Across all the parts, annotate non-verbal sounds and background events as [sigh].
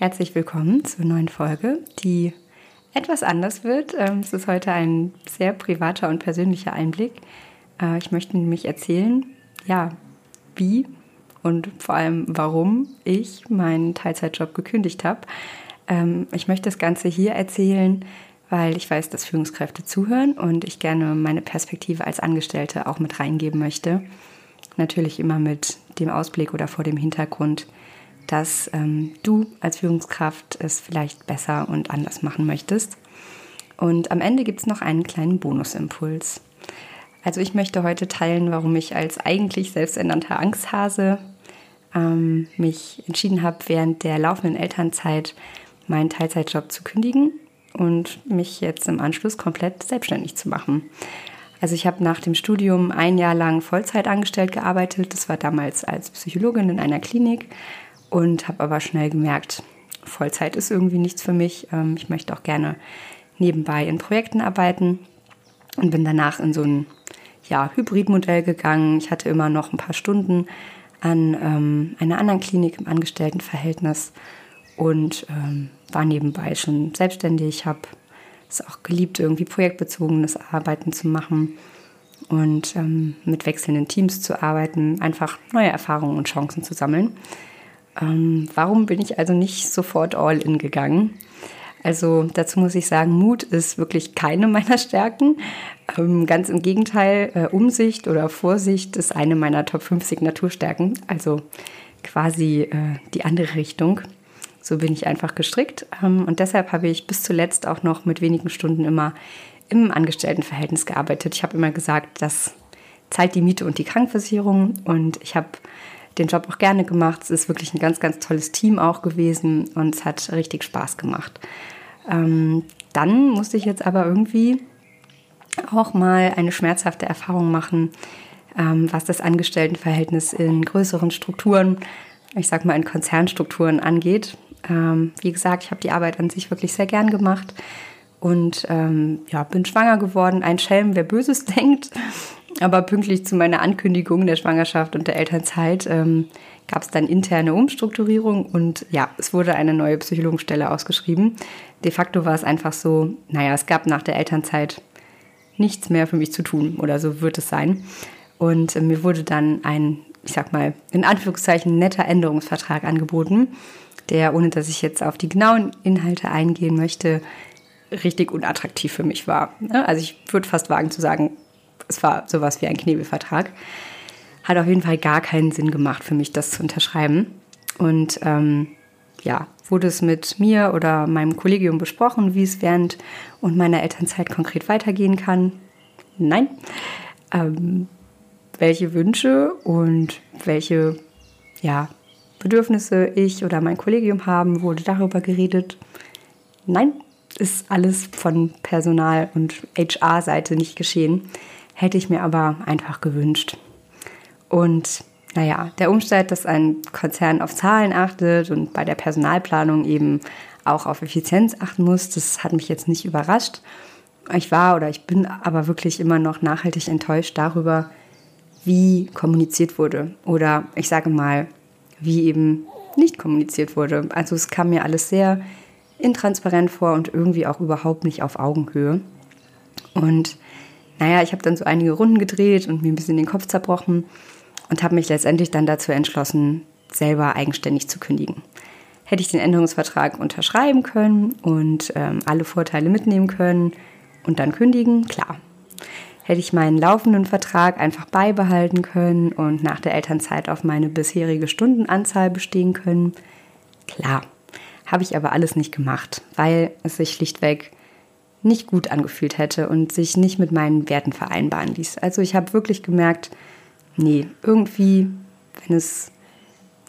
Herzlich willkommen zur neuen Folge, die etwas anders wird. Ähm, es ist heute ein sehr privater und persönlicher Einblick. Äh, ich möchte nämlich erzählen, ja, wie und vor allem warum ich meinen Teilzeitjob gekündigt habe. Ähm, ich möchte das Ganze hier erzählen, weil ich weiß, dass Führungskräfte zuhören und ich gerne meine Perspektive als Angestellte auch mit reingeben möchte. Natürlich immer mit dem Ausblick oder vor dem Hintergrund, dass ähm, du als Führungskraft es vielleicht besser und anders machen möchtest. Und am Ende gibt es noch einen kleinen Bonusimpuls. Also ich möchte heute teilen, warum ich als eigentlich selbsternannter Angsthase ähm, mich entschieden habe, während der laufenden Elternzeit meinen Teilzeitjob zu kündigen und mich jetzt im Anschluss komplett selbstständig zu machen. Also ich habe nach dem Studium ein Jahr lang Vollzeit angestellt gearbeitet. Das war damals als Psychologin in einer Klinik und habe aber schnell gemerkt, Vollzeit ist irgendwie nichts für mich. Ähm, ich möchte auch gerne nebenbei in Projekten arbeiten und bin danach in so ein ja, Hybridmodell gegangen. Ich hatte immer noch ein paar Stunden an ähm, einer anderen Klinik im Angestelltenverhältnis und ähm, war nebenbei schon selbstständig. Ich habe es auch geliebt, irgendwie projektbezogenes Arbeiten zu machen und ähm, mit wechselnden Teams zu arbeiten, einfach neue Erfahrungen und Chancen zu sammeln. Ähm, warum bin ich also nicht sofort all in gegangen? Also dazu muss ich sagen, Mut ist wirklich keine [laughs] meiner Stärken. Ähm, ganz im Gegenteil, äh, Umsicht oder Vorsicht ist eine meiner Top 5 Signaturstärken. Also quasi äh, die andere Richtung. So bin ich einfach gestrickt. Ähm, und deshalb habe ich bis zuletzt auch noch mit wenigen Stunden immer im Angestelltenverhältnis gearbeitet. Ich habe immer gesagt, das zahlt die Miete und die Krankenversicherung. Und ich habe den Job auch gerne gemacht. Es ist wirklich ein ganz, ganz tolles Team auch gewesen und es hat richtig Spaß gemacht. Ähm, dann musste ich jetzt aber irgendwie auch mal eine schmerzhafte Erfahrung machen, ähm, was das Angestelltenverhältnis in größeren Strukturen, ich sag mal in Konzernstrukturen angeht. Ähm, wie gesagt, ich habe die Arbeit an sich wirklich sehr gern gemacht und ähm, ja, bin schwanger geworden. Ein Schelm, wer Böses [laughs] denkt. Aber pünktlich zu meiner Ankündigung der Schwangerschaft und der Elternzeit ähm, gab es dann interne Umstrukturierung und ja, es wurde eine neue Psychologenstelle ausgeschrieben. De facto war es einfach so, naja, es gab nach der Elternzeit nichts mehr für mich zu tun oder so wird es sein. Und äh, mir wurde dann ein, ich sag mal, in Anführungszeichen netter Änderungsvertrag angeboten, der, ohne dass ich jetzt auf die genauen Inhalte eingehen möchte, richtig unattraktiv für mich war. Ne? Also ich würde fast wagen zu sagen, es war sowas wie ein Knebelvertrag. Hat auf jeden Fall gar keinen Sinn gemacht für mich, das zu unterschreiben. Und ähm, ja, wurde es mit mir oder meinem Kollegium besprochen, wie es während und meiner Elternzeit konkret weitergehen kann? Nein. Ähm, welche Wünsche und welche ja, Bedürfnisse ich oder mein Kollegium haben, wurde darüber geredet? Nein, ist alles von Personal- und HR-Seite nicht geschehen hätte ich mir aber einfach gewünscht. Und naja, der Umstand, dass ein Konzern auf Zahlen achtet und bei der Personalplanung eben auch auf Effizienz achten muss, das hat mich jetzt nicht überrascht. Ich war oder ich bin aber wirklich immer noch nachhaltig enttäuscht darüber, wie kommuniziert wurde. Oder ich sage mal, wie eben nicht kommuniziert wurde. Also es kam mir alles sehr intransparent vor und irgendwie auch überhaupt nicht auf Augenhöhe. Und naja, ich habe dann so einige Runden gedreht und mir ein bisschen den Kopf zerbrochen und habe mich letztendlich dann dazu entschlossen, selber eigenständig zu kündigen. Hätte ich den Änderungsvertrag unterschreiben können und ähm, alle Vorteile mitnehmen können und dann kündigen, klar. Hätte ich meinen laufenden Vertrag einfach beibehalten können und nach der Elternzeit auf meine bisherige Stundenanzahl bestehen können, klar. Habe ich aber alles nicht gemacht, weil es sich schlichtweg nicht gut angefühlt hätte und sich nicht mit meinen Werten vereinbaren ließ. Also ich habe wirklich gemerkt, nee, irgendwie, wenn es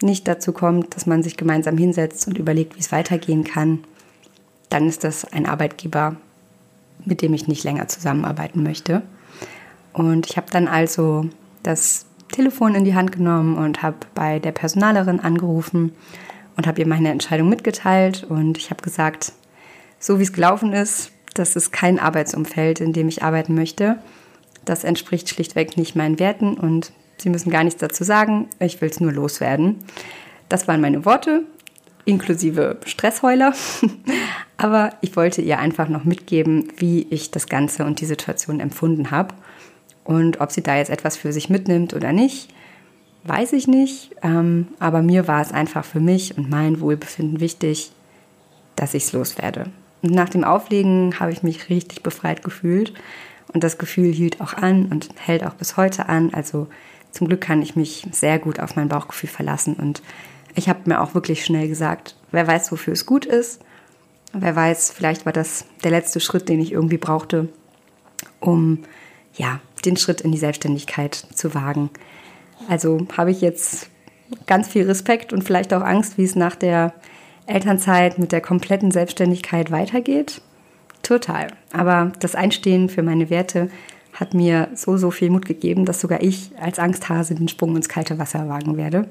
nicht dazu kommt, dass man sich gemeinsam hinsetzt und überlegt, wie es weitergehen kann, dann ist das ein Arbeitgeber, mit dem ich nicht länger zusammenarbeiten möchte. Und ich habe dann also das Telefon in die Hand genommen und habe bei der Personalerin angerufen und habe ihr meine Entscheidung mitgeteilt und ich habe gesagt, so wie es gelaufen ist, das ist kein Arbeitsumfeld, in dem ich arbeiten möchte. Das entspricht schlichtweg nicht meinen Werten und Sie müssen gar nichts dazu sagen, ich will es nur loswerden. Das waren meine Worte, inklusive Stressheuler. [laughs] Aber ich wollte ihr einfach noch mitgeben, wie ich das Ganze und die Situation empfunden habe. Und ob sie da jetzt etwas für sich mitnimmt oder nicht, weiß ich nicht. Ähm, aber mir war es einfach für mich und mein Wohlbefinden wichtig, dass ich es loswerde. Und nach dem Auflegen habe ich mich richtig befreit gefühlt. Und das Gefühl hielt auch an und hält auch bis heute an. Also zum Glück kann ich mich sehr gut auf mein Bauchgefühl verlassen. Und ich habe mir auch wirklich schnell gesagt, wer weiß, wofür es gut ist. Wer weiß, vielleicht war das der letzte Schritt, den ich irgendwie brauchte, um ja, den Schritt in die Selbstständigkeit zu wagen. Also habe ich jetzt ganz viel Respekt und vielleicht auch Angst, wie es nach der Elternzeit mit der kompletten Selbstständigkeit weitergeht. Total. Aber das Einstehen für meine Werte hat mir so, so viel Mut gegeben, dass sogar ich als Angsthase den Sprung ins kalte Wasser wagen werde.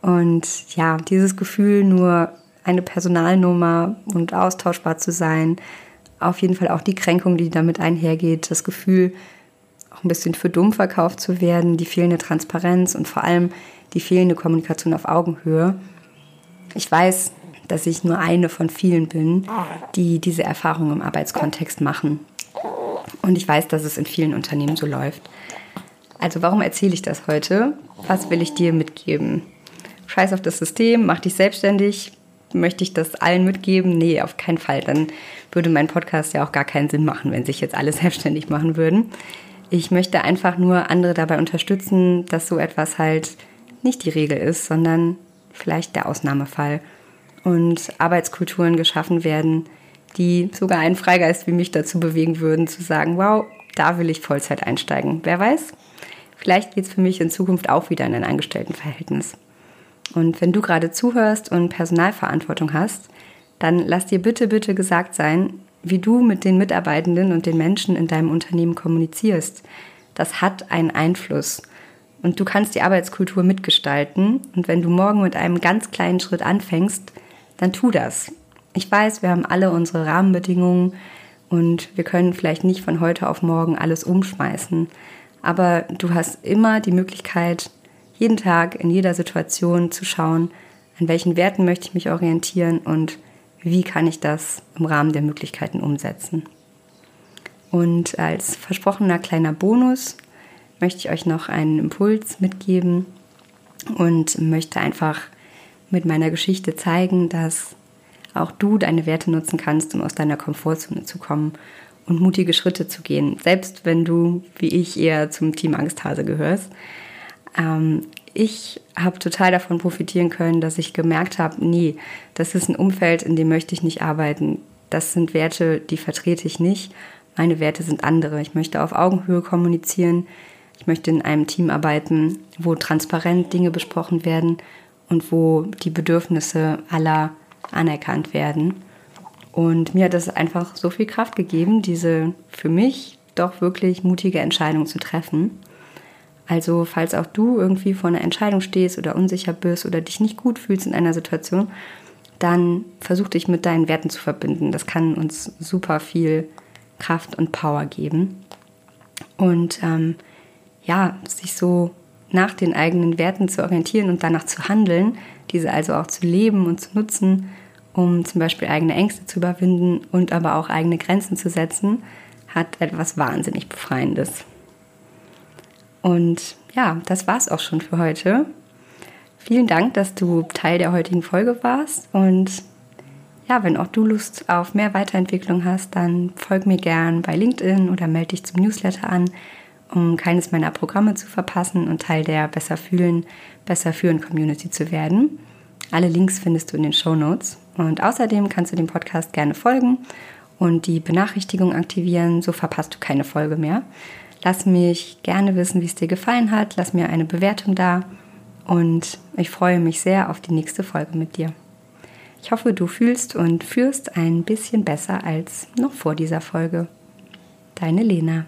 Und ja, dieses Gefühl, nur eine Personalnummer und austauschbar zu sein, auf jeden Fall auch die Kränkung, die damit einhergeht, das Gefühl, auch ein bisschen für dumm verkauft zu werden, die fehlende Transparenz und vor allem die fehlende Kommunikation auf Augenhöhe. Ich weiß, dass ich nur eine von vielen bin, die diese Erfahrung im Arbeitskontext machen. Und ich weiß, dass es in vielen Unternehmen so läuft. Also warum erzähle ich das heute? Was will ich dir mitgeben? Scheiß auf das System, mach dich selbstständig. Möchte ich das allen mitgeben? Nee, auf keinen Fall. Dann würde mein Podcast ja auch gar keinen Sinn machen, wenn sich jetzt alle [laughs] selbstständig machen würden. Ich möchte einfach nur andere dabei unterstützen, dass so etwas halt nicht die Regel ist, sondern vielleicht der Ausnahmefall. Und Arbeitskulturen geschaffen werden, die sogar einen Freigeist wie mich dazu bewegen würden, zu sagen, wow, da will ich Vollzeit einsteigen. Wer weiß, vielleicht geht es für mich in Zukunft auch wieder in ein Angestelltenverhältnis. Und wenn du gerade zuhörst und Personalverantwortung hast, dann lass dir bitte, bitte gesagt sein, wie du mit den Mitarbeitenden und den Menschen in deinem Unternehmen kommunizierst. Das hat einen Einfluss. Und du kannst die Arbeitskultur mitgestalten. Und wenn du morgen mit einem ganz kleinen Schritt anfängst, dann tu das. Ich weiß, wir haben alle unsere Rahmenbedingungen und wir können vielleicht nicht von heute auf morgen alles umschmeißen. Aber du hast immer die Möglichkeit, jeden Tag in jeder Situation zu schauen, an welchen Werten möchte ich mich orientieren und wie kann ich das im Rahmen der Möglichkeiten umsetzen. Und als versprochener kleiner Bonus möchte ich euch noch einen Impuls mitgeben und möchte einfach mit meiner Geschichte zeigen, dass auch du deine Werte nutzen kannst, um aus deiner Komfortzone zu kommen und mutige Schritte zu gehen, selbst wenn du, wie ich, eher zum Team Angsthase gehörst. Ähm, ich habe total davon profitieren können, dass ich gemerkt habe, nee, das ist ein Umfeld, in dem möchte ich nicht arbeiten. Das sind Werte, die vertrete ich nicht. Meine Werte sind andere. Ich möchte auf Augenhöhe kommunizieren. Ich möchte in einem Team arbeiten, wo transparent Dinge besprochen werden und wo die Bedürfnisse aller anerkannt werden. Und mir hat das einfach so viel Kraft gegeben, diese für mich doch wirklich mutige Entscheidung zu treffen. Also falls auch du irgendwie vor einer Entscheidung stehst oder unsicher bist oder dich nicht gut fühlst in einer Situation, dann versuch dich mit deinen Werten zu verbinden. Das kann uns super viel Kraft und Power geben. Und ähm, ja, sich so nach den eigenen Werten zu orientieren und danach zu handeln, diese also auch zu leben und zu nutzen, um zum Beispiel eigene Ängste zu überwinden und aber auch eigene Grenzen zu setzen, hat etwas wahnsinnig Befreiendes. Und ja, das war's auch schon für heute. Vielen Dank, dass du Teil der heutigen Folge warst. Und ja, wenn auch du Lust auf mehr Weiterentwicklung hast, dann folg mir gern bei LinkedIn oder melde dich zum Newsletter an, um keines meiner Programme zu verpassen und Teil der Besser fühlen, besser führen Community zu werden. Alle Links findest du in den Show Notes. Und außerdem kannst du dem Podcast gerne folgen und die Benachrichtigung aktivieren, so verpasst du keine Folge mehr. Lass mich gerne wissen, wie es dir gefallen hat. Lass mir eine Bewertung da und ich freue mich sehr auf die nächste Folge mit dir. Ich hoffe, du fühlst und führst ein bisschen besser als noch vor dieser Folge. Deine Lena.